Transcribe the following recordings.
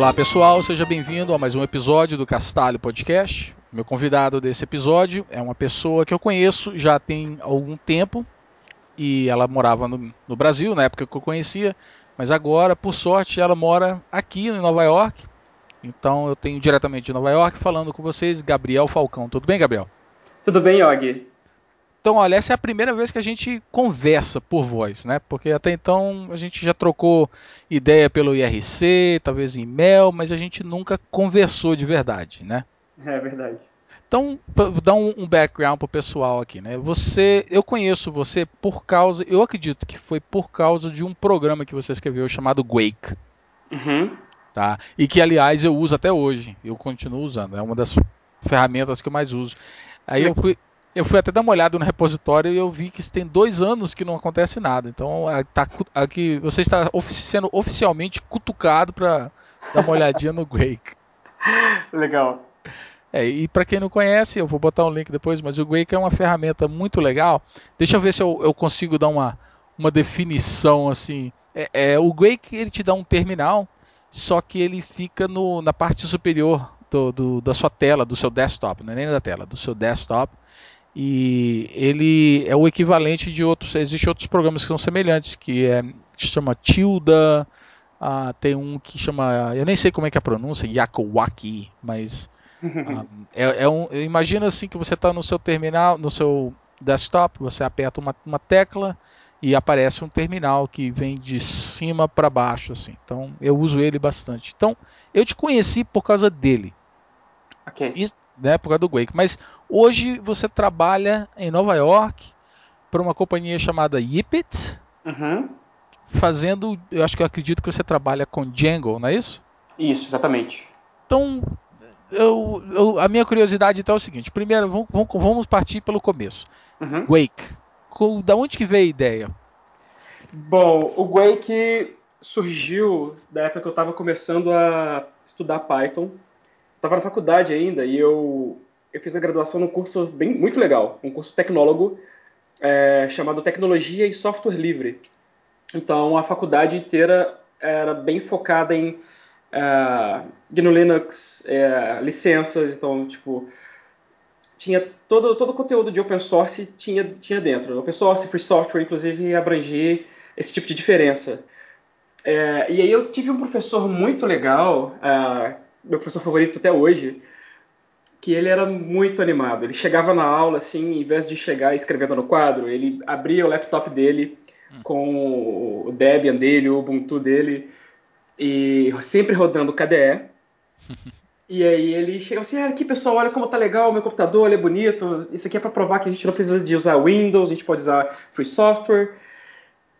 Olá pessoal, seja bem-vindo a mais um episódio do Castalho Podcast. Meu convidado desse episódio é uma pessoa que eu conheço já tem algum tempo e ela morava no, no Brasil na época que eu conhecia, mas agora, por sorte, ela mora aqui em Nova York. Então eu tenho diretamente de Nova York falando com vocês, Gabriel Falcão. Tudo bem, Gabriel? Tudo bem, Og. Então, olha, essa é a primeira vez que a gente conversa por voz, né? Porque até então a gente já trocou ideia pelo IRC, talvez em e-mail, mas a gente nunca conversou de verdade, né? É verdade. Então, um, um background pro pessoal aqui, né? Você, eu conheço você por causa, eu acredito que foi por causa de um programa que você escreveu chamado Wake. Uhum. Tá? E que, aliás, eu uso até hoje. Eu continuo usando. É uma das ferramentas que eu mais uso. Aí eu fui, eu fui até dar uma olhada no repositório e eu vi que tem dois anos que não acontece nada. Então tá, aqui, você está sendo oficialmente cutucado para dar uma olhadinha no Wake. Legal. É, e para quem não conhece, eu vou botar um link depois, mas o Wake é uma ferramenta muito legal. Deixa eu ver se eu, eu consigo dar uma, uma definição assim. É, é, o Wake ele te dá um terminal, só que ele fica no, na parte superior do, do, da sua tela, do seu desktop, não é nem da tela, do seu desktop e ele é o equivalente de outros. Existem outros programas que são semelhantes, que é que chama Tilda, ah, tem um que chama, eu nem sei como é que é a pronúncia, Yakowaki, mas ah, é, é, um, imagina assim que você está no seu terminal, no seu desktop, você aperta uma, uma tecla e aparece um terminal que vem de cima para baixo, assim. Então eu uso ele bastante. Então eu te conheci por causa dele. Ok. E, né, por causa do Wake. Mas hoje você trabalha em Nova York para uma companhia chamada Yipit, uhum. fazendo, eu acho que eu acredito que você trabalha com Django, não é isso? Isso, exatamente. Então, eu, eu, a minha curiosidade então é o seguinte: primeiro, vamos, vamos partir pelo começo. Uhum. Wake, da onde que veio a ideia? Bom, o Wake surgiu da época que eu estava começando a estudar Python estava na faculdade ainda e eu, eu fiz a graduação num curso bem, muito legal, um curso tecnólogo é, chamado Tecnologia e Software Livre. Então a faculdade inteira era bem focada em uh, GNU Linux, é, licenças, então tipo tinha todo todo o conteúdo de open source tinha tinha dentro. Open source, free software, inclusive abrangia esse tipo de diferença. É, e aí eu tive um professor muito legal uh, meu professor favorito até hoje, que ele era muito animado. Ele chegava na aula, assim, em vez de chegar escrevendo no quadro, ele abria o laptop dele hum. com o Debian dele, o Ubuntu dele, e sempre rodando KDE. e aí ele chegava assim, ah, aqui pessoal, olha como tá legal o meu computador, ele é bonito, isso aqui é para provar que a gente não precisa de usar Windows, a gente pode usar free software.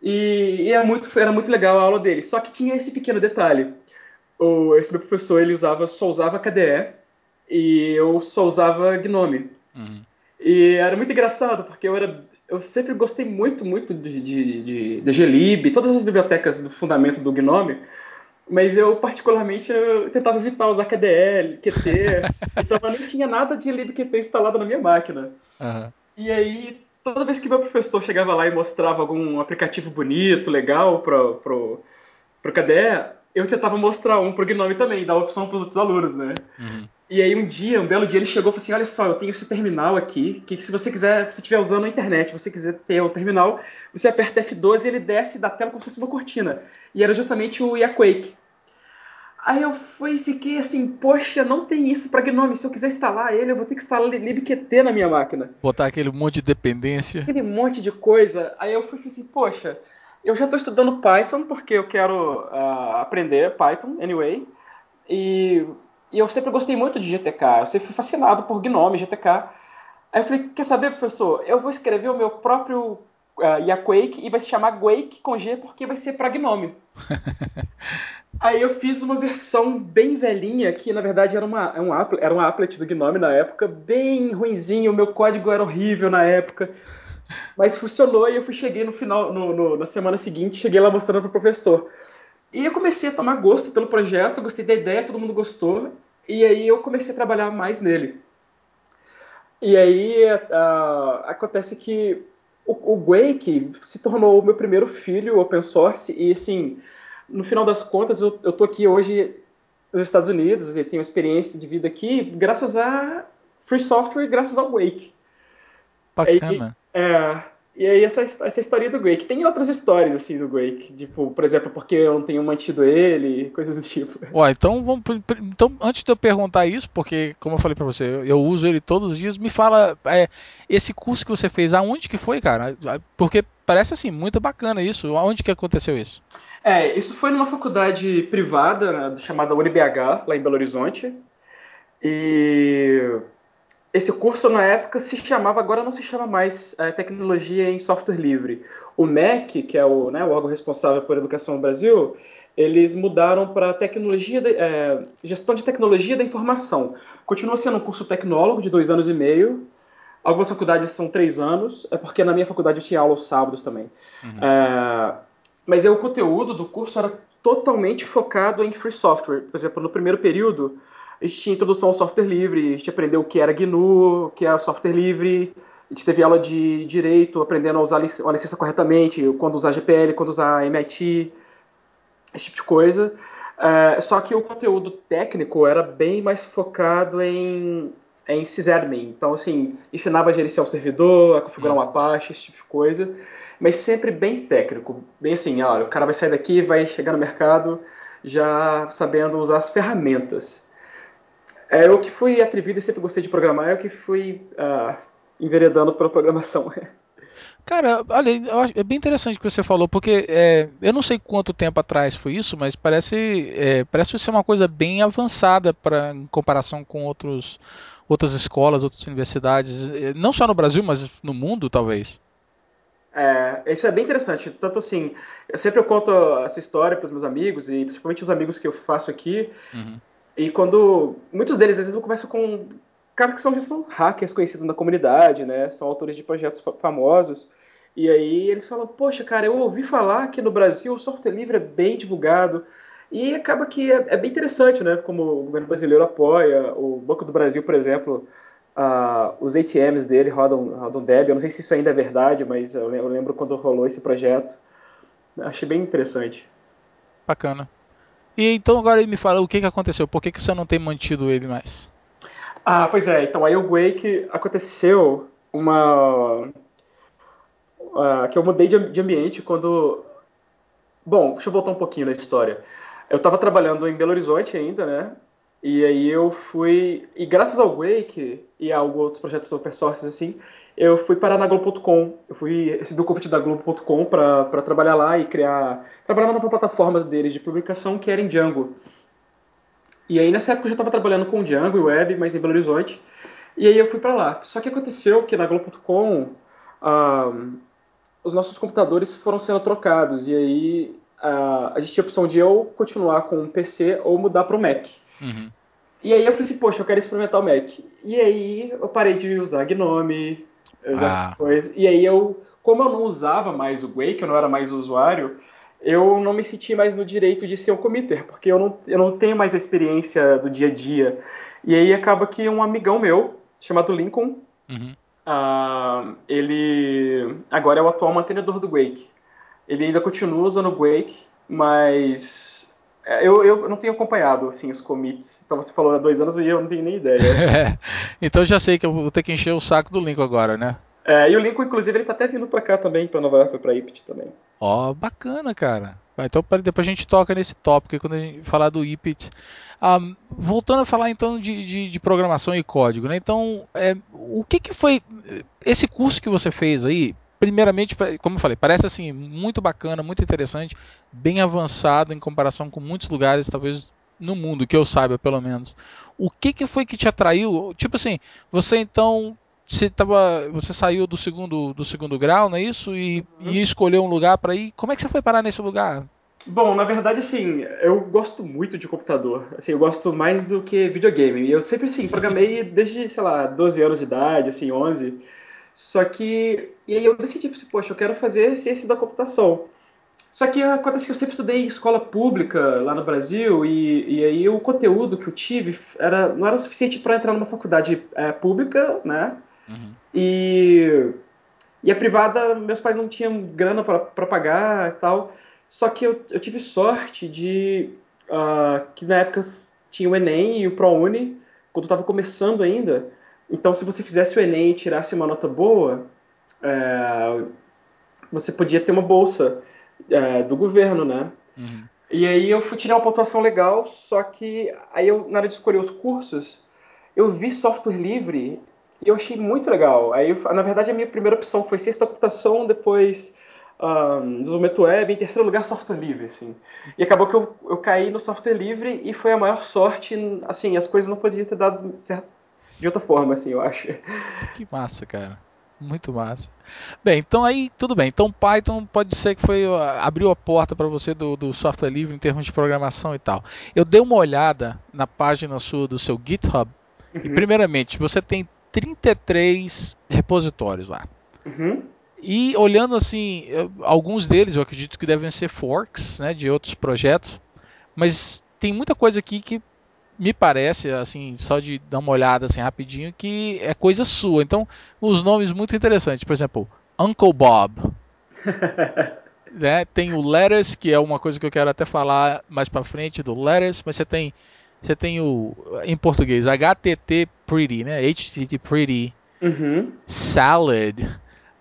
E, e era, muito, era muito legal a aula dele. Só que tinha esse pequeno detalhe o, esse meu professor ele usava, só usava KDE e eu só usava Gnome. Uhum. E era muito engraçado, porque eu era eu sempre gostei muito, muito de, de, de, de glib, todas as bibliotecas do fundamento do Gnome, mas eu particularmente eu tentava evitar usar KDE, Qt, então eu nem tinha nada de libqt instalado na minha máquina. Uhum. E aí, toda vez que meu professor chegava lá e mostrava algum aplicativo bonito, legal pro, pro, pro KDE, eu tentava mostrar um pro Gnome também, dar opção para os outros alunos, né? Uhum. E aí um dia, um belo dia, ele chegou e falou assim: olha só, eu tenho esse terminal aqui, que se você quiser, se você estiver usando a internet, você quiser ter o terminal, você aperta F12 e ele desce da tela como se fosse uma cortina. E era justamente o Yaquake. Aí eu fui fiquei assim, poxa, não tem isso para Gnome. Se eu quiser instalar ele, eu vou ter que instalar libqt na minha máquina. Botar aquele monte de dependência. Aquele monte de coisa. Aí eu fui assim, poxa, eu já estou estudando Python porque eu quero uh, aprender Python, anyway. E, e, eu sempre gostei muito de GTK. Eu sempre fui fascinado por Gnome, GTK. Aí eu falei, quer saber, professor? Eu vou escrever o meu próprio uh, Yaquake e vai se chamar Quake com G porque vai ser para Gnome. Aí eu fiz uma versão bem velhinha, que na verdade era, uma, é um, era um applet do Gnome na época, bem ruinzinho, o meu código era horrível na época. Mas funcionou e eu fui, cheguei no final, no, no, na semana seguinte, cheguei lá mostrando para o professor. E eu comecei a tomar gosto pelo projeto, gostei da ideia, todo mundo gostou. E aí eu comecei a trabalhar mais nele. E aí uh, acontece que o, o Wake se tornou o meu primeiro filho open source e assim, no final das contas eu, eu tô aqui hoje nos Estados Unidos e tenho experiência de vida aqui graças a free software e graças ao Wake. Bacana. E, é, e aí essa, essa história do Wake. Tem outras histórias assim do Wake, tipo, por exemplo, porque eu não tenho mantido ele, coisas do tipo. Ué, então vamos, então antes de eu perguntar isso, porque como eu falei para você, eu, eu, uso ele todos os dias, me fala é, esse curso que você fez, aonde que foi, cara? Porque parece assim muito bacana isso. Aonde que aconteceu isso? É, isso foi numa faculdade privada né, chamada UniBH, lá em Belo Horizonte. E esse curso na época se chamava, agora não se chama mais é, Tecnologia em Software Livre. O MEC, que é o, né, o órgão responsável por educação no Brasil, eles mudaram para tecnologia, de, é, gestão de tecnologia da informação. Continua sendo um curso tecnólogo de dois anos e meio. Algumas faculdades são três anos, é porque na minha faculdade eu tinha aula aos sábados também. Uhum. É, mas o conteúdo do curso era totalmente focado em free software. Por exemplo, no primeiro período, a gente tinha introdução ao software livre, a gente aprendeu o que era GNU, o que era software livre, a gente teve aula de direito, aprendendo a usar a licença corretamente, quando usar GPL, quando usar MIT, esse tipo de coisa. Uh, só que o conteúdo técnico era bem mais focado em, em sysadmin. Então, assim, ensinava a gerenciar o servidor, a configurar um uhum. Apache, esse tipo de coisa mas sempre bem técnico, bem assim, olha, o cara vai sair daqui, vai chegar no mercado já sabendo usar as ferramentas. É, eu que fui atrevido e sempre gostei de programar, eu que fui uh, enveredando pela programação. Cara, olha, é bem interessante o que você falou, porque é, eu não sei quanto tempo atrás foi isso, mas parece, é, parece ser uma coisa bem avançada pra, em comparação com outros, outras escolas, outras universidades, é, não só no Brasil, mas no mundo, talvez. É, isso é bem interessante. Tanto assim, eu sempre eu conto essa história para os meus amigos, e principalmente os amigos que eu faço aqui. Uhum. E quando. Muitos deles, às vezes, eu converso com caras que são, são hackers conhecidos na comunidade, né? São autores de projetos famosos. E aí eles falam: Poxa, cara, eu ouvi falar que no Brasil o software livre é bem divulgado. E acaba que é, é bem interessante, né? Como o governo brasileiro apoia, o Banco do Brasil, por exemplo Uh, os ATMs dele rodam, rodam Debian. Eu não sei se isso ainda é verdade, mas eu lembro quando rolou esse projeto. Achei bem interessante. Bacana. E então agora me fala o que, que aconteceu. Por que, que você não tem mantido ele mais? Ah, pois é. Então aí o Wake aconteceu uma uh, que eu mudei de, de ambiente quando. Bom, deixa eu voltar um pouquinho na história. Eu estava trabalhando em Belo Horizonte ainda, né? E aí eu fui. E graças ao Wake e a alguns outros projetos open source assim, eu fui parar na Globo.com. Eu fui recebi o convite da Globo.com para trabalhar lá e criar. Trabalhar numa plataforma deles de publicação que era em Django. E aí nessa época eu já estava trabalhando com Django e web, mas em Belo Horizonte. E aí eu fui para lá. Só que aconteceu que na Globo.com um, os nossos computadores foram sendo trocados. E aí uh, a gente tinha a opção de eu continuar com um PC ou mudar para o Mac. Uhum. E aí eu falei assim, poxa, eu quero experimentar o Mac. E aí eu parei de usar Gnome, usar ah. coisas. E aí eu, como eu não usava mais o Wake, eu não era mais usuário, eu não me senti mais no direito de ser um committer, porque eu não, eu não tenho mais a experiência do dia a dia. E aí acaba que um amigão meu, chamado Lincoln, uhum. uh, ele agora é o atual mantenedor do Wake. Ele ainda continua usando o Wake, mas eu, eu não tenho acompanhado assim, os commits. Então você falou há dois anos e eu não tenho nem ideia. então já sei que eu vou ter que encher o saco do Lincoln agora, né? É, e o Lincoln, inclusive, ele tá até vindo pra cá também, pra Nova York, pra IPT também. Ó, oh, bacana, cara. Então depois a gente toca nesse tópico quando a gente falar do IPT. Um, voltando a falar então de, de, de, programação e código, né? Então, é, o que, que foi esse curso que você fez aí? Primeiramente, como eu falei, parece assim muito bacana, muito interessante, bem avançado em comparação com muitos lugares, talvez no mundo que eu saiba, pelo menos. O que, que foi que te atraiu? Tipo assim, você então você tava, você saiu do segundo do segundo grau, não é isso? E, uhum. e escolheu um lugar para ir. Como é que você foi parar nesse lugar? Bom, na verdade, assim, eu gosto muito de computador. Assim, eu gosto mais do que videogame. Eu sempre, assim, programei desde, sei lá, 12 anos de idade, assim, 11. Só que. E aí eu decidi, assim, poxa, eu quero fazer ciência da computação. Só que acontece que eu sempre estudei em escola pública lá no Brasil e, e aí o conteúdo que eu tive era, não era o suficiente para entrar numa faculdade é, pública, né? Uhum. E, e a privada, meus pais não tinham grana para pagar e tal. Só que eu, eu tive sorte de uh, que na época tinha o Enem e o ProUni, quando estava começando ainda. Então, se você fizesse o Enem e tirasse uma nota boa, é, você podia ter uma bolsa é, do governo, né? Uhum. E aí eu fui tirar uma pontuação legal, só que aí eu, na hora de escolher os cursos, eu vi software livre e eu achei muito legal. Aí, eu, na verdade, a minha primeira opção foi ciência da computação, depois um, desenvolvimento web, em terceiro lugar, software livre, assim. E acabou que eu, eu caí no software livre e foi a maior sorte, assim, as coisas não podiam ter dado certo de outra forma, assim, eu acho. Que massa, cara. Muito massa. Bem, então aí tudo bem. Então Python pode ser que foi abriu a porta para você do, do, software livre em termos de programação e tal. Eu dei uma olhada na página sua do seu GitHub uhum. e primeiramente você tem 33 repositórios lá. Uhum. E olhando assim, alguns deles eu acredito que devem ser forks né, de outros projetos, mas tem muita coisa aqui que me parece, assim, só de dar uma olhada assim rapidinho, que é coisa sua. Então, os nomes muito interessantes, por exemplo, Uncle Bob. né? Tem o Letters, que é uma coisa que eu quero até falar mais para frente do Letters, mas você tem você tem o em português HTT Pretty, né? HTT Pretty. Uhum. Salad.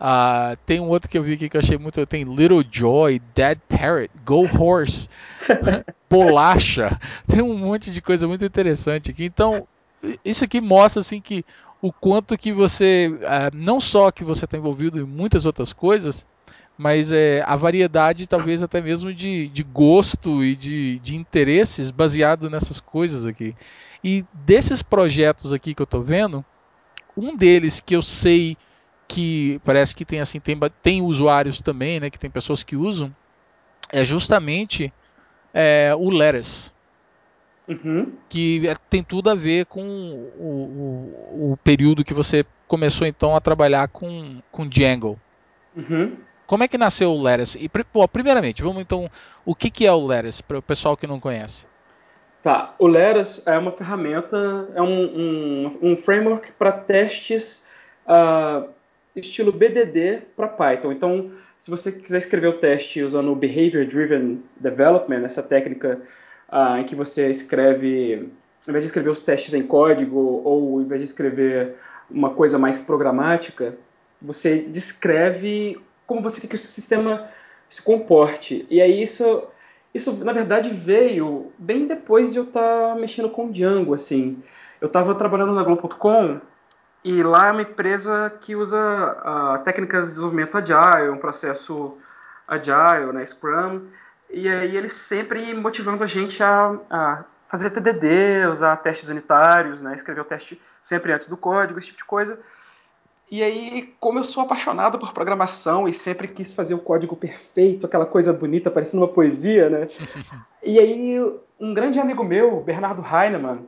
Uh, tem um outro que eu vi aqui que eu achei muito. Tem Little Joy, Dead Parrot, Go Horse, Bolacha. Tem um monte de coisa muito interessante aqui. Então, isso aqui mostra assim que o quanto que você. Uh, não só que você está envolvido em muitas outras coisas, mas é, a variedade talvez até mesmo de, de gosto e de, de interesses baseado nessas coisas aqui. E desses projetos aqui que eu estou vendo, um deles que eu sei que parece que tem assim tem, tem usuários também, né, que tem pessoas que usam, é justamente é, o Lettuce. Uhum. Que é, tem tudo a ver com o, o, o, período que você começou então a trabalhar com, com Django. Uhum. Como é que nasceu o Lettuce? E, bom, primeiramente, vamos então. O que, que é o Lettuce para o pessoal que não conhece? Tá, o Lettuce é uma ferramenta, é um, um, um framework para testes uh, estilo BDD para Python. Então, se você quiser escrever o teste usando o Behavior Driven Development, essa técnica uh, em que você escreve, ao invés de escrever os testes em código ou ao invés de escrever uma coisa mais programática, você descreve como você quer que o seu sistema se comporte. E aí isso, isso na verdade veio bem depois de eu estar tá mexendo com Django, assim. Eu estava trabalhando na Globo.com e lá é uma empresa que usa uh, técnicas de desenvolvimento agile, um processo agile, né, Scrum. E aí eles sempre motivando a gente a, a fazer TDD, usar testes unitários, né, escrever o teste sempre antes do código, esse tipo de coisa. E aí, como eu sou apaixonado por programação e sempre quis fazer o código perfeito, aquela coisa bonita, parecendo uma poesia, né? e aí, um grande amigo meu, Bernardo Heinemann,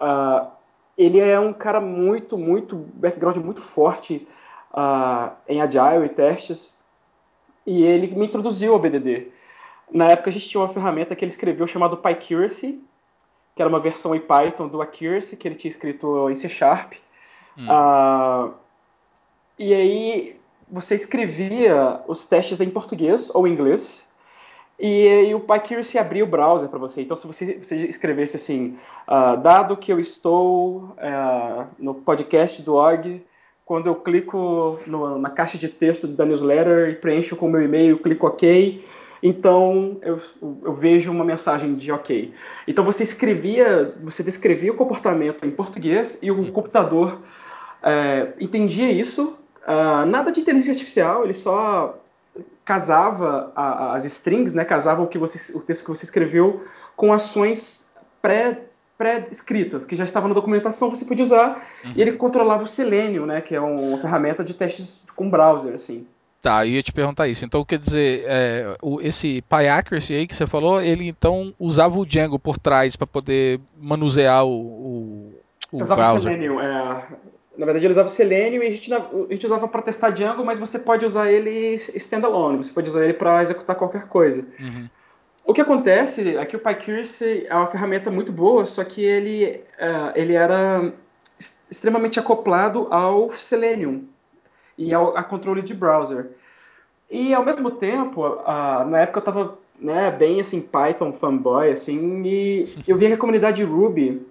uh, ele é um cara muito, muito, background muito forte uh, em Agile e testes, e ele me introduziu ao BDD. Na época a gente tinha uma ferramenta que ele escreveu chamado PyCuracy, que era uma versão em Python do Accuracy, que ele tinha escrito em C Sharp. Hum. Uh, e aí você escrevia os testes em português ou inglês, e, e o PyCuracy abria o browser para você. Então, se você, você escrevesse assim, uh, dado que eu estou uh, no podcast do OG, quando eu clico no, na caixa de texto da newsletter e preencho com o meu e-mail, clico OK, então eu, eu, vejo uma mensagem de OK. Então você escrevia, você descrevia o comportamento em português e o computador uh, entendia isso. Uh, nada de inteligência artificial, ele só casava a, as strings, né, casava o, que você, o texto que você escreveu com ações pré pré-escritas, que já estavam na documentação, você podia usar, uhum. e ele controlava o Selenium, né, que é uma ferramenta de testes com browser, assim. Tá, eu ia te perguntar isso. Então, quer dizer, é, o, esse PyAccuracy aí que você falou, ele então usava o Django por trás para poder manusear o, o, o browser. O Selenium, é, na verdade, ele usava Selenium e a gente, a gente usava para testar Django, mas você pode usar ele standalone, você pode usar ele para executar qualquer coisa. Uhum. O que acontece é que o PyCuracy é uma ferramenta muito boa, só que ele, uh, ele era extremamente acoplado ao Selenium e ao a controle de browser. E ao mesmo tempo, uh, na época eu estava né, bem assim Python fanboy, assim, e eu vi que a comunidade Ruby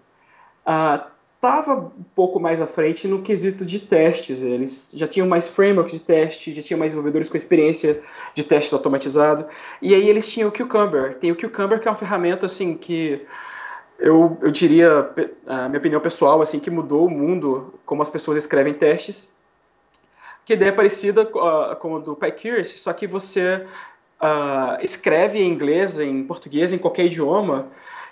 estava um pouco mais à frente no quesito de testes. Eles já tinham mais frameworks de teste, já tinham mais desenvolvedores com experiência de testes automatizado. E aí eles tinham o Cucumber. Tem o Cucumber que é uma ferramenta assim que eu, eu diria, a minha opinião pessoal, assim, que mudou o mundo como as pessoas escrevem testes. Que ideia é parecida com a do PyCurious, só que você uh, escreve em inglês, em português, em qualquer idioma,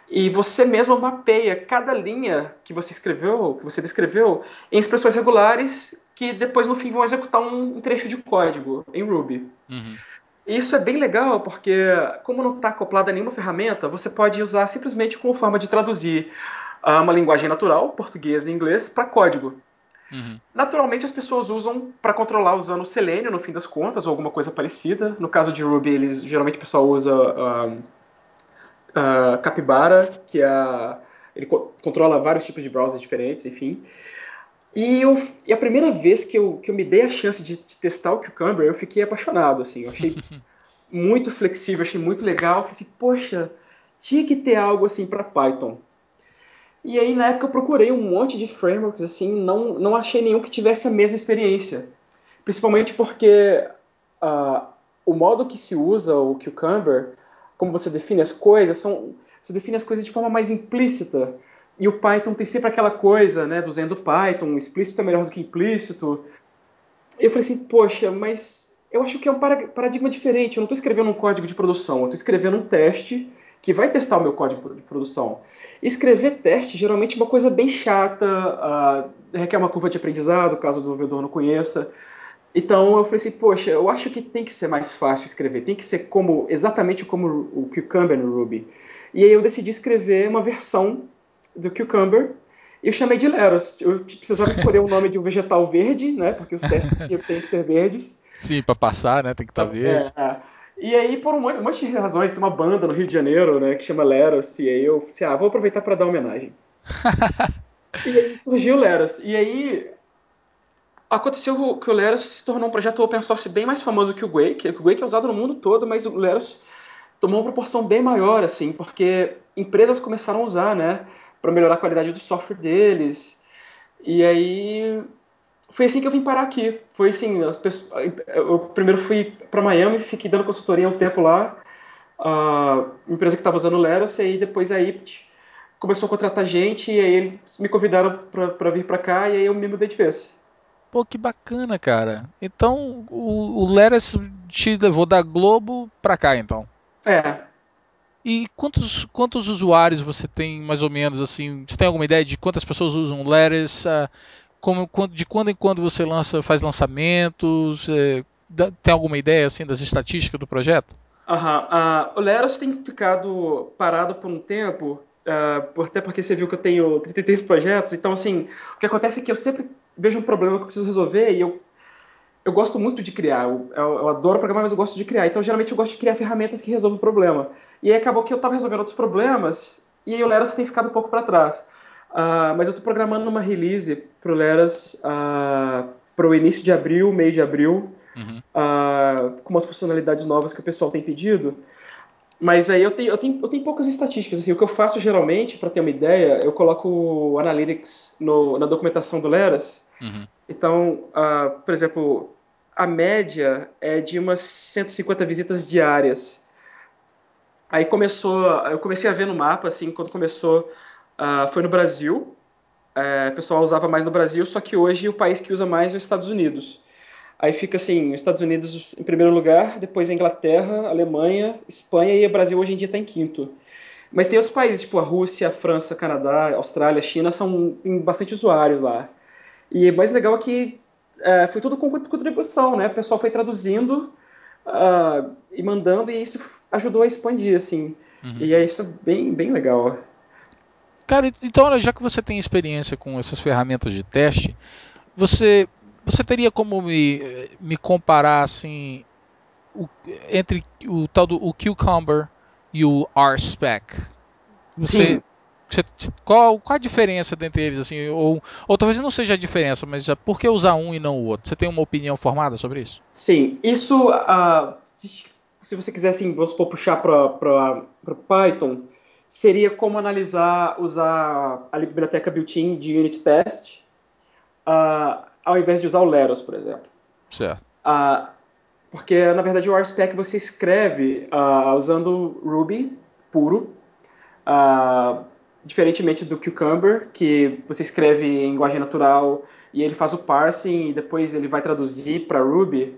e você mesmo mapeia cada linha que você escreveu, que você descreveu, em expressões regulares que depois no fim vão executar um, trecho de código em Ruby. Uhum. Isso é bem legal porque, como não está acoplado a nenhuma ferramenta, você pode usar simplesmente como forma de traduzir uh, uma linguagem natural, português e inglês, para código. Uhum. Naturalmente, as pessoas usam para controlar usando o Selenium, no fim das contas, ou alguma coisa parecida. No caso de Ruby, eles, geralmente o pessoal usa uh, uh, Capybara, que é, ele co controla vários tipos de browsers diferentes, enfim. E, eu, e, a primeira vez que eu, que eu me dei a chance de, de testar o Cucumber, eu fiquei apaixonado, assim. Eu achei muito flexível, achei muito legal. Falei assim, poxa, tinha que ter algo assim para Python. E aí, na época, eu procurei um monte de frameworks, assim, não, não achei nenhum que tivesse a mesma experiência. Principalmente porque uh, o modo que se usa o Cucumber, como você define as coisas, são, você define as coisas de forma mais implícita. E o Python tem sempre aquela coisa, né, do Zen do Python, explícito é melhor do que implícito. Eu falei assim, poxa, mas eu acho que é um paradigma diferente. Eu não estou escrevendo um código de produção, eu estou escrevendo um teste que vai testar o meu código de produção. Escrever teste geralmente é uma coisa bem chata, uh, requer uma curva de aprendizado, caso o desenvolvedor não conheça. Então eu falei assim, poxa, eu acho que tem que ser mais fácil escrever, tem que ser como exatamente como o Cucumber no Ruby. E aí eu decidi escrever uma versão do Cucumber e eu chamei de Leros. Eu precisava escolher o nome de um vegetal verde, né? Porque os testes têm que ser verdes. Sim, para passar, né? Tem que estar tá verde. É, é. E aí, por um monte, um monte, de razões, tem uma banda no Rio de Janeiro, né, que chama Leros, e aí eu pensei, ah, vou aproveitar para dar homenagem. e aí surgiu o Leros. E aí aconteceu que o Leros se tornou um projeto open source bem mais famoso que o Wake. O Wake é usado no mundo todo, mas o Leros tomou uma proporção bem maior, assim, porque empresas começaram a usar, né, para melhorar a qualidade do software deles. E aí foi assim que eu vim parar aqui. Foi assim, pessoas, eu primeiro fui para Miami, fiquei dando consultoria um tempo lá, a empresa que estava usando o Leros, e aí depois a IPT começou a contratar gente, e aí eles me convidaram para vir para cá, e aí eu me mudei de vez. Pô, que bacana, cara. Então o, o Leras te levou da Globo para cá, então? É. E quantos, quantos usuários você tem, mais ou menos, assim? Você tem alguma ideia de quantas pessoas usam o Leras? Uh, como, de quando em quando você lança, faz lançamentos? É, tem alguma ideia assim das estatísticas do projeto? Aham. Uh, o Leros tem ficado parado por um tempo, uh, até porque você viu que eu tenho 33 projetos, então assim, o que acontece é que eu sempre vejo um problema que eu preciso resolver e eu, eu gosto muito de criar. Eu, eu, adoro programar, mas eu gosto de criar. Então, geralmente, eu gosto de criar ferramentas que resolvam o problema. E aí acabou que eu estava resolvendo outros problemas e aí o Leros tem ficado um pouco para trás. Uh, mas eu estou programando uma release para o Leras uh, para o início de abril, meio de abril, uhum. uh, com umas funcionalidades novas que o pessoal tem pedido. Mas aí eu tenho, eu tenho, eu tenho poucas estatísticas. Assim, o que eu faço geralmente, para ter uma ideia, eu coloco o Analytics no, na documentação do Leras. Uhum. Então, uh, por exemplo, a média é de umas 150 visitas diárias. Aí começou, eu comecei a ver no mapa, assim, quando começou Uh, foi no Brasil. É, o pessoal usava mais no Brasil, só que hoje o país que usa mais é os Estados Unidos. Aí fica assim, Estados Unidos em primeiro lugar, depois a Inglaterra, Alemanha, Espanha e o Brasil hoje em dia está em quinto. Mas tem outros países, tipo a Rússia, a França, Canadá, Austrália, China, são, tem bastante usuários lá. E o mais legal é que é, foi tudo com contribuição, né? O pessoal foi traduzindo uh, e mandando, e isso ajudou a expandir, assim. Uhum. E é isso bem, bem legal. Cara, então já que você tem experiência com essas ferramentas de teste, você você teria como me, me comparar assim o, entre o tal do o Cucumber e o RSpec? Você, você, qual, qual a diferença entre eles assim ou, ou talvez não seja a diferença, mas por que usar um e não o outro? Você tem uma opinião formada sobre isso? Sim, isso uh, se você quisesse, assim, vamos supor, puxar para Python, seria como analisar, usar a biblioteca built-in de unit test, uh, ao invés de usar o Leros, por exemplo. Certo. Uh, porque, na verdade, o RSpec você escreve uh, usando Ruby puro, diferentemente do Cucumber, que você escreve em linguagem natural e ele faz o parsing e depois ele vai traduzir para Ruby.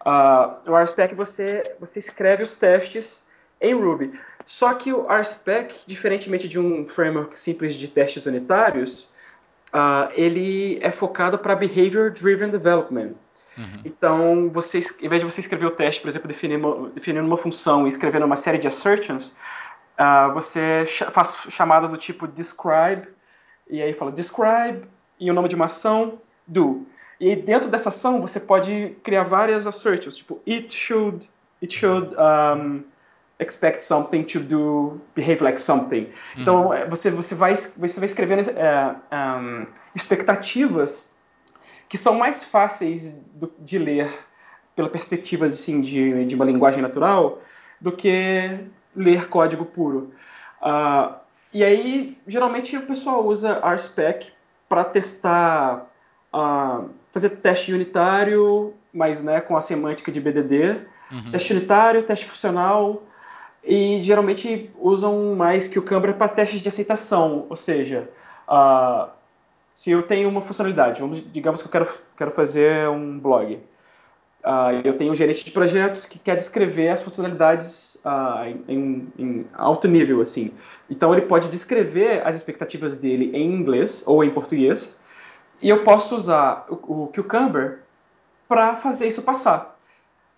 Uh, o RSpec você, você escreve os testes em Ruby. Só que o RSpec, diferentemente de um framework simples de testes unitários, uh, ele é focado para Behavior Driven Development. Uhum. Então, você, em vez de você escrever o teste, por exemplo, definindo, definindo uma função e escrevendo uma série de assertions, uh, você faz chamadas do tipo describe, e aí fala describe, e o nome de uma ação, do. E dentro dessa ação você pode criar várias assertions, tipo it should, it should um, expect something to do, behave like something. Então, uhum. Então você, você, vai, você vai escrevendo uh, um, expectativas que são mais fáceis do, de ler pela perspectiva assim, de, de uma linguagem natural do que ler código puro. Uh, e aí, geralmente, o pessoal usa RSpec para testar, uh, fazer teste unitário, mas né, com a semântica de BDD, uhum. teste unitário, teste funcional, e geralmente usam mais que o Cambra para testes de aceitação, ou seja, uh, se eu tenho uma funcionalidade, vamos, digamos que eu quero, quero fazer um blog, uh, eu tenho um gerente de projetos que quer descrever as funcionalidades uh, em, em, alto nível, assim, então ele pode descrever as expectativas dele em inglês ou em português, e eu posso usar o, o Cucumber para fazer isso passar.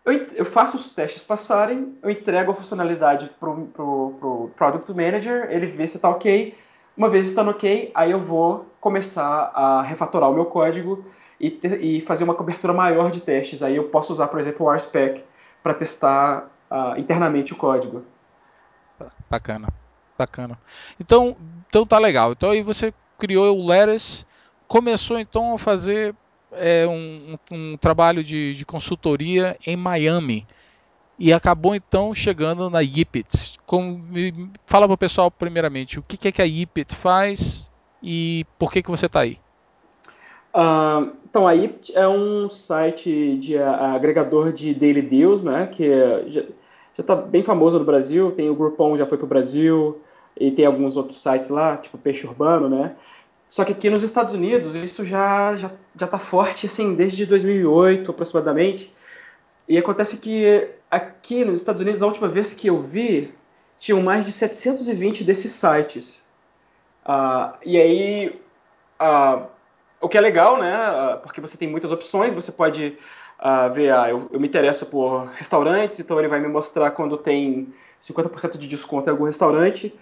Eu, eu, faço os testes passarem, eu entrego a funcionalidade para o pro, pro Product Manager, ele vê se está ok. Uma vez estando ok, aí eu vou começar a refatorar o meu código e, ter, e fazer uma cobertura maior de testes. Aí eu posso usar, por exemplo, o RSpec para testar uh, internamente o código. Bacana, bacana. Então, então tá legal. Então aí você criou o Lettuce, começou então a fazer é, um, um, trabalho de, de, consultoria em Miami e acabou então chegando na Yipit. Fala para o pessoal primeiramente o que, que, é que a Yipit faz e por que, que você está aí. Então a Yipit é um site de agregador de daily deals, né, que já está bem famoso no Brasil. Tem o Groupon já foi para o Brasil e tem alguns outros sites lá, tipo Peixe Urbano, né. Só que aqui nos Estados Unidos isso já já já está forte assim desde 2008 aproximadamente. E acontece que aqui nos Estados Unidos a última vez que eu vi tinham mais de 720 desses sites. Uh, e aí uh, o que é legal, né? Uh, porque você tem muitas opções. Você pode ver, ah, eu, eu me interesso por restaurantes, então ele vai me mostrar quando tem 50% de desconto em algum restaurante.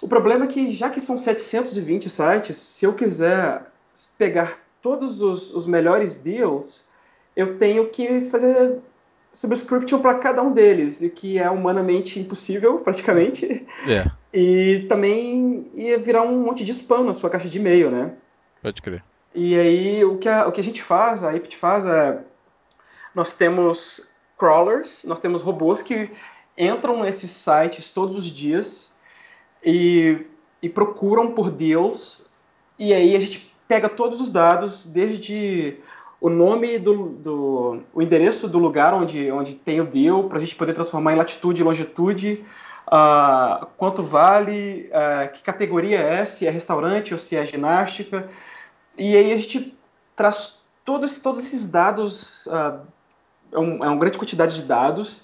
O problema é que, já que são 720 sites, se eu quiser pegar todos os, os melhores deals, eu tenho que fazer subscription para cada um deles, o que é humanamente impossível, praticamente. É. E também ia virar um monte de spam na sua caixa de e-mail, né? Pode crer. E aí, o que a, o que a gente faz, a IPT faz é. Nós temos crawlers, nós temos robôs que entram nesses sites todos os dias e, e procuram por deals, e aí a gente pega todos os dados, desde o nome do, do o endereço do lugar onde, onde tem o deal, para a gente poder transformar em latitude e longitude, uh, quanto vale, uh, que categoria é, se é restaurante ou se é ginástica. E aí a gente traz todos, todos esses dados, uh, é, um, é uma grande quantidade de dados,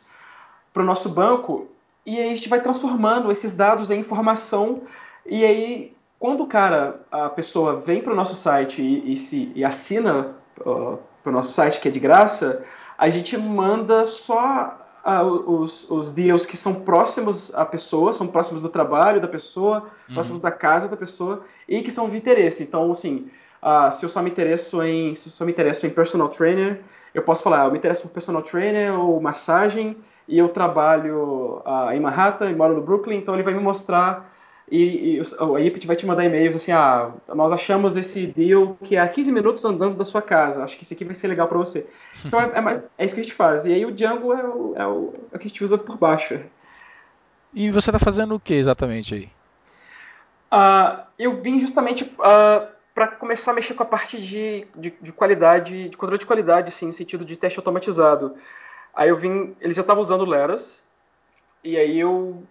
para o nosso banco e aí a gente vai transformando esses dados em informação. E aí quando o cara, a pessoa vem para o nosso site e, e, se, e assina para o nosso site que é de graça, a gente manda só os, os deals que são próximos à pessoa, são próximos do trabalho da pessoa, uhum. próximos da casa da pessoa e que são de interesse. Então, assim, uh, se eu só me interesso em, se eu só me interesso em personal trainer, eu posso falar, eu me interesso por personal trainer ou massagem e eu trabalho uh, em Manhattan e moro no Brooklyn, então ele vai me mostrar e, e a Ipit vai te mandar e-mails assim, ah, nós achamos esse deal que é a 15 minutos andando da sua casa, acho que isso aqui vai ser legal para você. Então é, é, é, isso que a gente faz. E aí o Django é o, é o, é o que a gente usa por baixo. E você está fazendo o que exatamente aí? Uh, eu vim justamente uh, ah, para começar a mexer com a parte de, de, de, qualidade, de controle de qualidade, sim, no sentido de teste automatizado. Aí eu vim, eles já estavam usando Leras, e aí eu,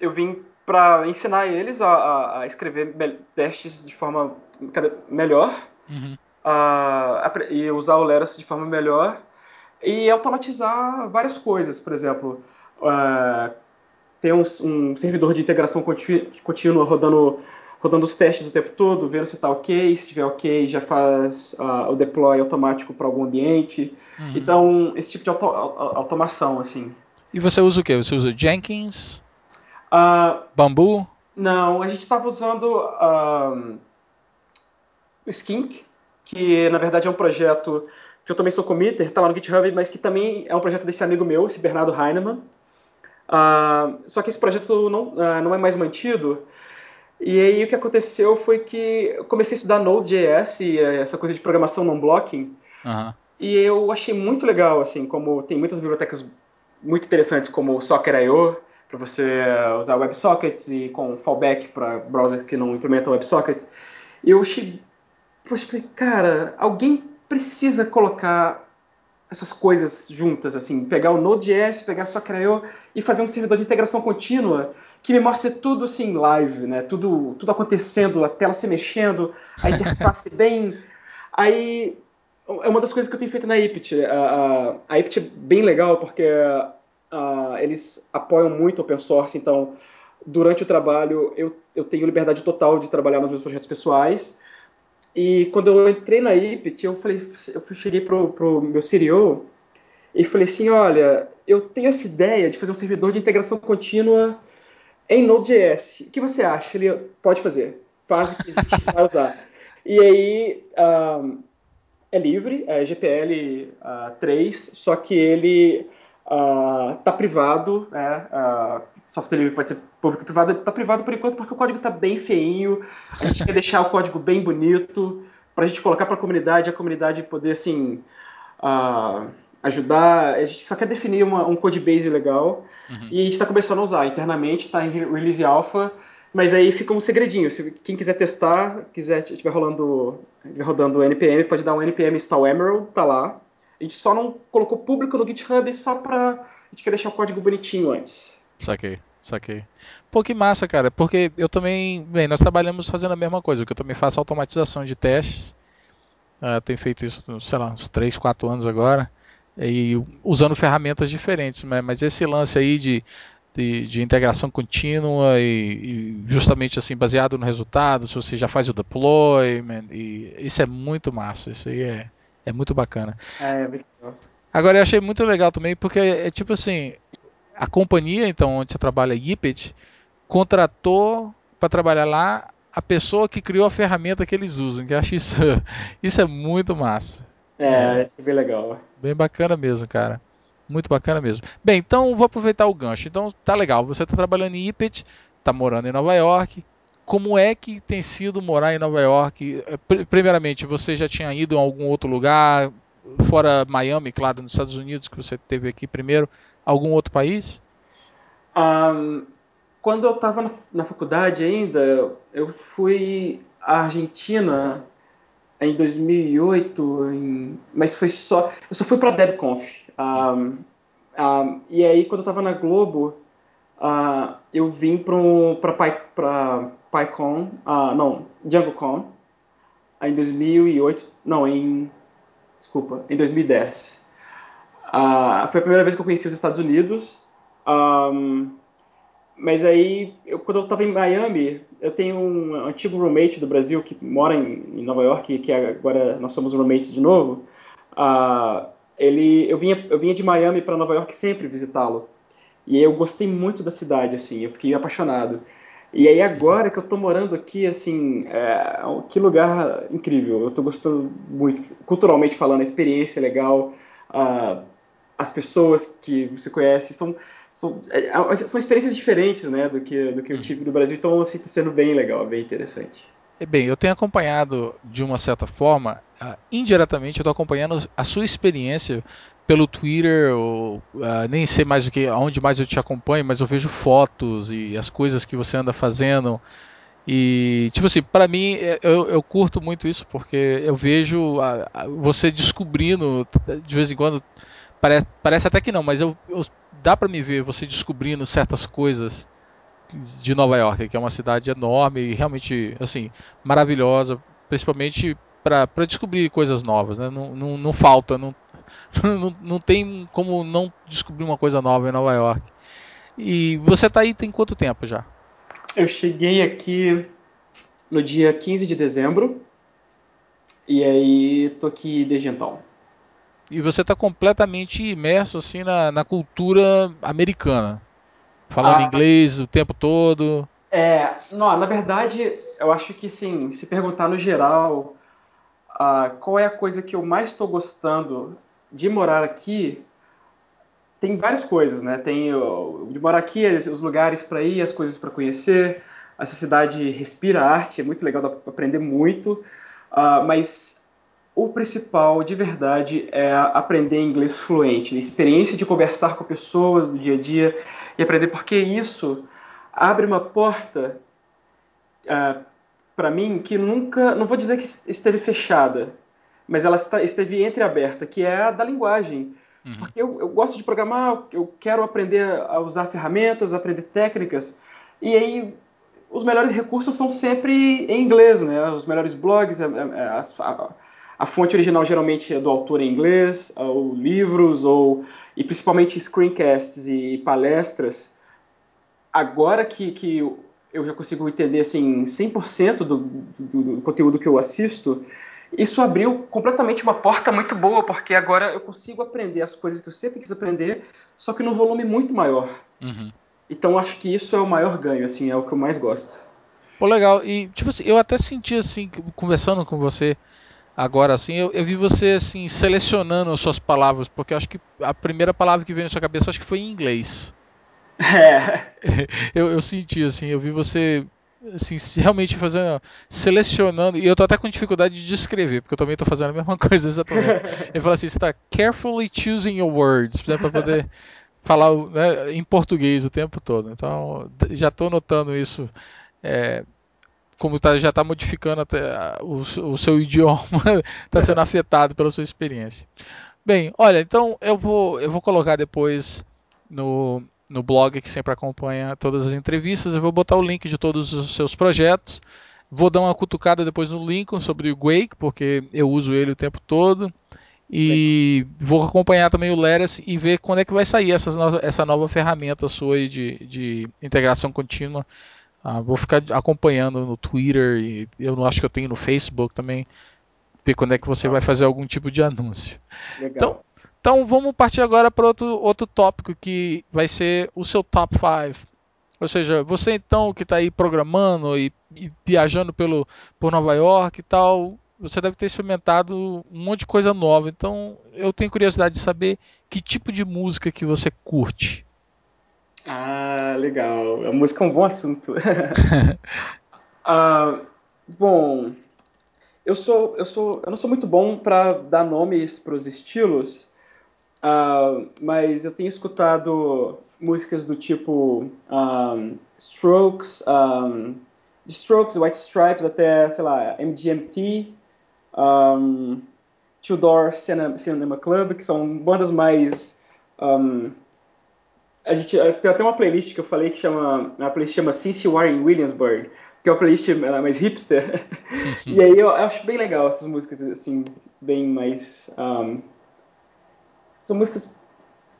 eu vim para ensinar eles a, a, escrever testes de forma melhor uhum. uh, e usar o Leras de forma melhor e automatizar várias coisas, por exemplo, uh, ter um, um, servidor de integração contínua rodando, rodando os testes o tempo todo, vendo se está ok, se estiver ok já faz uh, o deploy automático para algum ambiente. Uhum. Então, esse tipo de auto, automação, assim. E você usa o que? Você usa Jenkins? Uh, Bambu? Não, a gente estava usando uh, o Skink, que na verdade é um projeto que eu também sou committer, está lá no GitHub, mas que também é um projeto desse amigo meu, esse Bernardo Heinemann. Uh, só que esse projeto não, uh, não é mais mantido. E aí o que aconteceu foi que eu comecei a estudar Node.js e essa coisa de programação non-blocking. Uhum. E eu achei muito legal, assim, como tem muitas bibliotecas muito interessantes, como Socket.io, para você usar WebSockets e com fallback para browsers que não implementam WebSockets. E eu achei, poxa, cara, alguém precisa colocar essas coisas juntas, assim, pegar o Node.js, pegar só Creo e fazer um servidor de integração contínua que me mostre tudo assim live, né? Tudo, tudo acontecendo, a tela se mexendo, a interface bem. Aí é uma das coisas que eu tenho feito na Ipit. A, a, a Ipit é bem legal porque uh, eles apoiam muito o open source, então durante o trabalho eu, eu tenho liberdade total de trabalhar nos meus projetos pessoais. E quando eu entrei na IPT, eu falei, eu cheguei pro, pro meu CEO e falei assim, olha, eu tenho essa ideia de fazer um servidor de integração contínua em Node.js. O que você acha? Ele pode fazer, faz o que a gente vai usar. E aí um, ah, é livre, é GPL uh, 3, só que ele está ah, uh, privado, né? Uh, software livre pode ser público privado, está privado por enquanto porque o código está bem feinho, a gente quer deixar o código bem bonito, para a gente colocar para a comunidade, a comunidade poder, assim, uh, ajudar, a gente só quer definir uma, um code base legal, uhum. e a gente está começando a usar, internamente está em release alpha, mas aí fica um segredinho, se quem quiser testar, quiser, estiver rolando, rodando o NPM, pode dar um NPM install emerald, tá lá, a gente só não colocou público no GitHub só para a gente quer deixar o código bonitinho antes. Saquei, saquei. Pô, que massa, cara. Porque eu também. Bem, nós trabalhamos fazendo a mesma coisa, porque eu também faço automatização de testes. Uh, tenho feito isso, sei lá, uns 3, 4 anos agora. E usando ferramentas diferentes. Mas, mas esse lance aí de, de, de integração contínua e, e, justamente assim, baseado no resultado, se você já faz o deployment, e isso é muito massa. Isso aí é é muito bacana. É, é muito Agora eu achei muito legal também, porque é tipo assim, a companhia, então, onde você trabalha, Yipet, contratou para trabalhar lá a pessoa que criou a ferramenta que eles usam, que eu acho isso, isso é muito massa. É, isso é bem legal. Bem bacana mesmo, cara. Muito bacana mesmo. Bem, então vou aproveitar o gancho. Então tá legal, você está trabalhando em Ipet, está morando em Nova York, como é que tem sido morar em Nova York? Eh, primeiramente, você já tinha ido a algum outro lugar, fora Miami, claro, nos Estados Unidos, que você teve aqui primeiro, algum outro país? Um, quando eu estava na, na, faculdade ainda, eu fui à Argentina em 2008, em, mas foi só, eu só fui para a DebConf. Um, um, e aí, quando eu estava na Globo, uh, eu vim para PyCon, uh, não, DjangoCon, em 2008, não, em, desculpa, em 2010. Uh, ah, foi a primeira vez que eu conheci os Estados Unidos. Um, mas aí, eu, quando eu estava em Miami, eu tenho um antigo roommate do Brasil que mora em, em Nova York, que agora nós somos roommates de novo. Uh, ele, eu vinha, eu vinha de Miami para Nova York sempre visitá-lo. E eu gostei muito da cidade, assim, eu fiquei apaixonado. E aí agora que eu tô morando aqui, assim, é, que lugar incrível. Eu tô gostando muito, culturalmente falando, a experiência é legal, uh, as pessoas que você conhece são são, é, é, são experiências diferentes, né, do que, do que eu hum. tive no Brasil, então assim, tá sendo bem legal, bem interessante. Bem, eu tenho acompanhado de uma certa forma, uh, indiretamente, eu estou acompanhando a sua experiência pelo Twitter, ou, uh, nem sei mais o que, aonde mais eu te acompanho, mas eu vejo fotos e as coisas que você anda fazendo. E, tipo assim, para mim, é, eu, eu, curto muito isso, porque eu vejo a, a, você descobrindo, de vez em quando, parece, parece até que não, mas eu, eu dá para me ver você descobrindo certas coisas de Nova York, que é uma cidade enorme e realmente assim maravilhosa, principalmente para descobrir coisas novas. Né? Não, não, não falta, não, não, não tem como não descobrir uma coisa nova em Nova York. E você está aí tem quanto tempo já? Eu cheguei aqui no dia 15 de dezembro e aí tô aqui desde então. E você está completamente imerso assim na, na cultura americana falando ah, inglês o tempo todo? É, não, na verdade, eu acho que sim, se perguntar no geral qual é a coisa que eu mais estou gostando de morar aqui, tem várias coisas, né? Tem de morar aqui, os lugares para ir, as coisas para conhecer. Essa cidade respira arte, é muito legal, dá para aprender muito. Uh, mas o principal, de verdade, é aprender inglês fluente, a experiência de conversar com pessoas do dia a dia e aprender, porque isso abre uma porta uh, para mim que nunca, não vou dizer que esteve fechada, mas ela esteve entreaberta, que é a da linguagem. Uhum. Porque eu, eu, gosto de programar, eu quero aprender a usar ferramentas, aprender técnicas, e aí os melhores recursos são sempre em inglês, né? Os melhores blogs, a, a, a, a fonte original geralmente é do autor em inglês, ou livros, ou e principalmente screencasts e palestras. Agora que, que eu já consigo entender assim 100% do, do, do conteúdo que eu assisto, isso abriu completamente uma porta muito boa, porque agora eu consigo aprender as coisas que eu sempre quis aprender, só que num volume muito maior. Uhum. Então acho que isso é o maior ganho, assim, é o que eu mais gosto. Pô, legal. E tipo assim, eu até senti assim, conversando com você, Agora, assim, eu, eu, vi você assim selecionando as suas palavras, porque acho que a primeira palavra que veio na sua cabeça acho que foi em inglês. É. Eu, eu senti assim, eu vi você assim, realmente fazendo, selecionando, e eu tô até com dificuldade de descrever, porque eu também tô fazendo a mesma coisa exatamente. Ele fala assim, você está carefully choosing your words, né, para poder falar né, em português o tempo todo. Então, já estou notando isso. É, como tá, já está modificando o, o seu idioma, está sendo afetado pela sua experiência. Bem, olha, então eu vou, eu vou colocar depois no, no blog que sempre acompanha todas as entrevistas, eu vou botar o link de todos os seus projetos. Vou dar uma cutucada depois no Lincoln sobre o Wake, porque eu uso ele o tempo todo. E Bem. vou acompanhar também o Leras e ver quando é que vai sair essa, essa nova ferramenta sua de, de integração contínua ah, vou ficar acompanhando no Twitter e eu não acho que eu tenho no Facebook também. Ver quando é que você vai fazer algum tipo de anúncio. Legal. Então, então vamos partir agora para outro, outro tópico que vai ser o seu top 5. Ou seja, você então que está aí programando e, e, viajando pelo, por Nova York e tal, você deve ter experimentado um monte de coisa nova. Então eu tenho curiosidade de saber que tipo de música que você curte. Ah, legal. A música é um bom assunto. ah, bom, eu sou, eu sou, eu não sou muito bom para dar nomes para os estilos, uh, mas eu tenho escutado músicas do tipo um, Strokes, um, de Strokes, White Stripes até, sei lá, MGMT, um, Two Door Cinema, Club, que são bandas mais um, a gente tem até uma playlist que eu falei que chama. A playlist chama Since You Are in Williamsburg, que é uma playlist mais hipster. e aí eu acho bem legal essas músicas, assim, bem mais. Um, são músicas.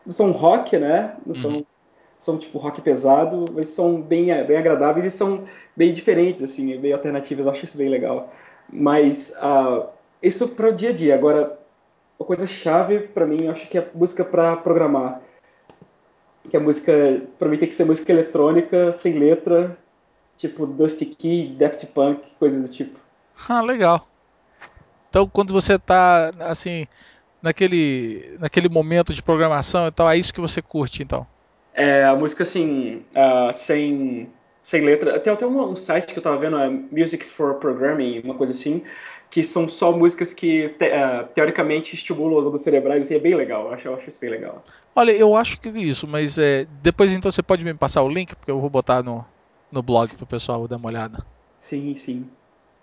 São rock, né? Não são, uhum. são tipo rock pesado, mas são bem, bem agradáveis e são bem diferentes, assim, bem alternativas. Eu acho isso bem legal. Mas uh, isso para o dia a dia. Agora, uma coisa chave para mim, eu acho que é música para programar que a música, pra mim tem que ser música eletrônica, sem letra, tipo Dusty Kid, Daft Punk, coisas do tipo. Ah, legal. Então quando você tá, assim, naquele, naquele momento de programação e tal, é isso que você curte, então? É a música assim, uh, sem, sem letra. Tem até um, um, site que eu tava vendo, é Music for Programming, uma coisa assim, que são só músicas que te, uh, teoricamente estimulam as ondas cerebrais, assim, é bem legal, eu acho, eu acho isso bem legal. Olha, eu acho que é isso, mas é, depois então você pode me passar o link, porque eu vou botar no, no blog pro pessoal dar uma olhada. Sim, sim.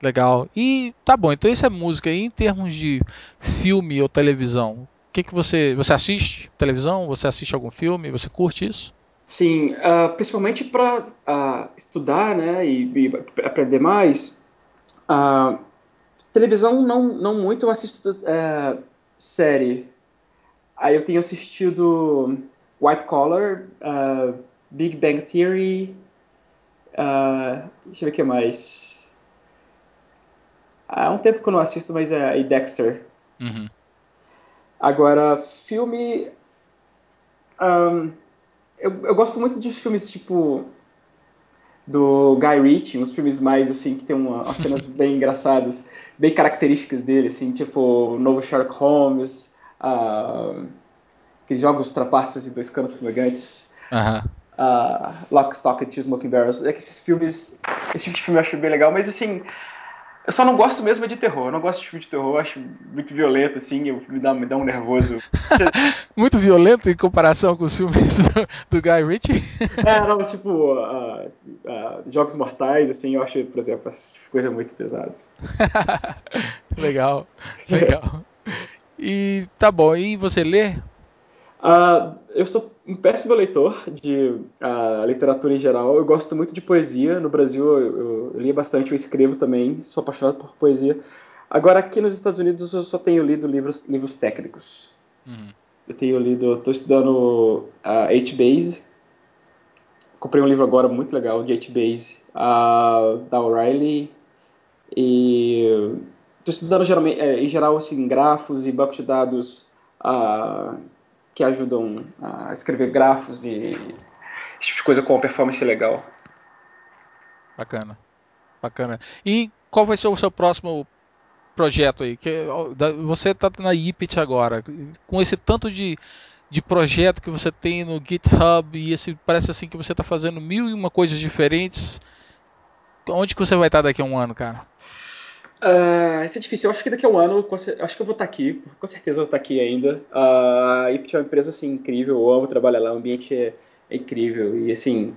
Legal. E tá bom, então isso é música. E em termos de filme ou televisão, o que, que você. Você assiste televisão? Você assiste algum filme? Você curte isso? Sim, uh, principalmente para uh, ah, estudar né, e, e, aprender mais. Uh, televisão não, não muito, eu assisto eh, série. Aí eu tenho assistido White Collar, Big Bang Theory. deixa eu ver o que mais. Há um tempo que eu não assisto, mas é e Dexter. Uhum. Agora, filme. Um, eu, eu gosto muito de filmes tipo. Do Guy Ritchie, uns filmes mais assim, que tem uma, umas cenas bem engraçadas, bem características dele, assim, tipo o novo Sherlock Holmes, uh, aqueles jogos trapaças e dois canos fumegantes. Uhum. Uh, Lock, Stock and Two Smoking Barrels. É que esses filmes, esse tipo de filme eu acho bem legal, mas assim, eu só não gosto mesmo de terror. Eu não gosto de filme de terror, eu acho muito violento, assim, me dá, me dá um nervoso. muito violento em comparação com os filmes do, do Guy Ritchie? é, não, tipo, uh, uh, Jogos Mortais, assim, eu acho, por exemplo, coisa muito pesada. legal, legal. E tá bom, e você lê? Uh, eu sou um péssimo leitor de uh, literatura em geral. Eu gosto muito de poesia. No Brasil eu, eu, lia bastante, eu escrevo também, sou apaixonado por poesia. Agora aqui nos Estados Unidos eu só tenho lido livros, livros técnicos. Uhum. Eu tenho lido, estou estudando uh, HBase. Comprei um livro agora muito legal de HBase uh, da O'Reilly e estou estudando geralmente, é, em geral assim grafos e bancos de dados uh, que ajudam a escrever grafos e esse tipo de coisa com uma performance legal. Bacana. Bacana. E qual vai ser o seu próximo projeto aí? Que, você está na IPIT agora, com esse tanto de, de projeto que você tem no GitHub e esse parece assim que você está fazendo mil e uma coisas diferentes. Onde que você vai estar daqui a um ano, cara? Uh, isso é difícil. Eu acho que daqui a um ano, acho que eu vou estar aqui. Com certeza eu vou estar aqui ainda. Uh, a Ipt é uma empresa assim, incrível. Eu amo trabalhar lá. O ambiente é, é, incrível. E assim,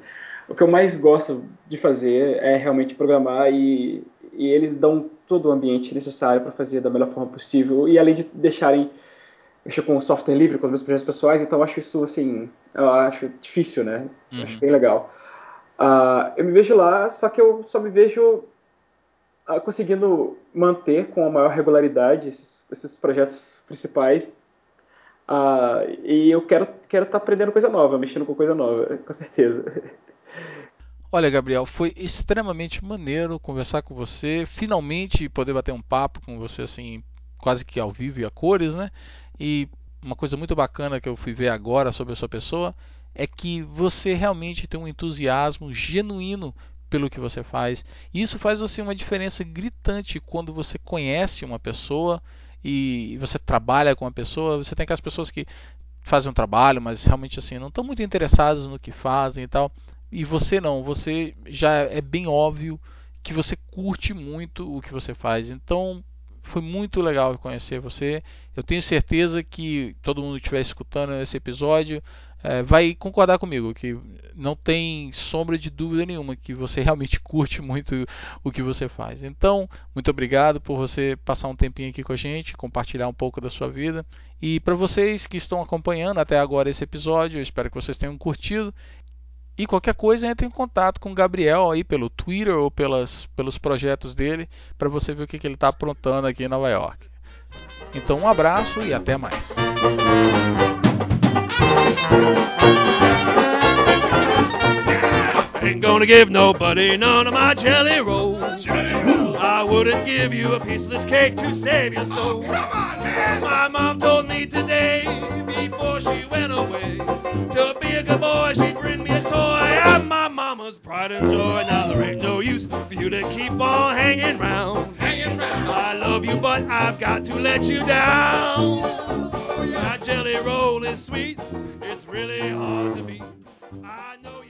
o que eu mais gosto de fazer é realmente programar e, e eles dão todo o ambiente necessário para fazer da melhor forma possível. E além de deixarem mexer com software livre, com os meus projetos pessoais, então eu acho isso assim, eu acho difícil, né? Uhum. Acho bem legal. Uh, eu me vejo lá, só que eu só me vejo conseguindo manter com a maior regularidade esses, esses projetos principais. Uh, e eu quero quero estar tá aprendendo coisa nova, mexendo com coisa nova, com certeza. Olha, Gabriel, foi extremamente maneiro conversar com você, finalmente poder bater um papo com você assim, quase que ao vivo e a cores, né? E uma coisa muito bacana que eu fui ver agora sobre a sua pessoa é que você realmente tem um entusiasmo genuíno pelo que você faz. E isso faz assim uma diferença gritante quando você conhece uma pessoa e você trabalha com uma pessoa. Você tem aquelas pessoas que fazem um trabalho, mas realmente assim não estão muito interessadas no que fazem e tal. E você não, você já é bem óbvio que você curte muito o que você faz. Então foi muito legal conhecer você. Eu tenho certeza que todo mundo que estiver escutando esse episódio é, vai concordar comigo que não tem sombra de dúvida nenhuma que você realmente curte muito o que você faz. Então, muito obrigado por você passar um tempinho aqui com a gente, compartilhar um pouco da sua vida. E para vocês que estão acompanhando até agora esse episódio, eu espero que vocês tenham curtido. E qualquer coisa, entre em contato com o Gabriel aí pelo Twitter ou pelas, pelos projetos dele para você ver o que, que ele está aprontando aqui em Nova York. Então, um abraço e até mais. Ain't gonna give nobody none of my jelly rolls. I wouldn't give you a piece of this cake to save your soul. My mom told me today, before she went away, to be a good boy, she'd pride and joy. Now there ain't no use for you to keep on hanging round. Hanging round. I love you, but I've got to let you down. My jelly roll is sweet. It's really hard to beat. I know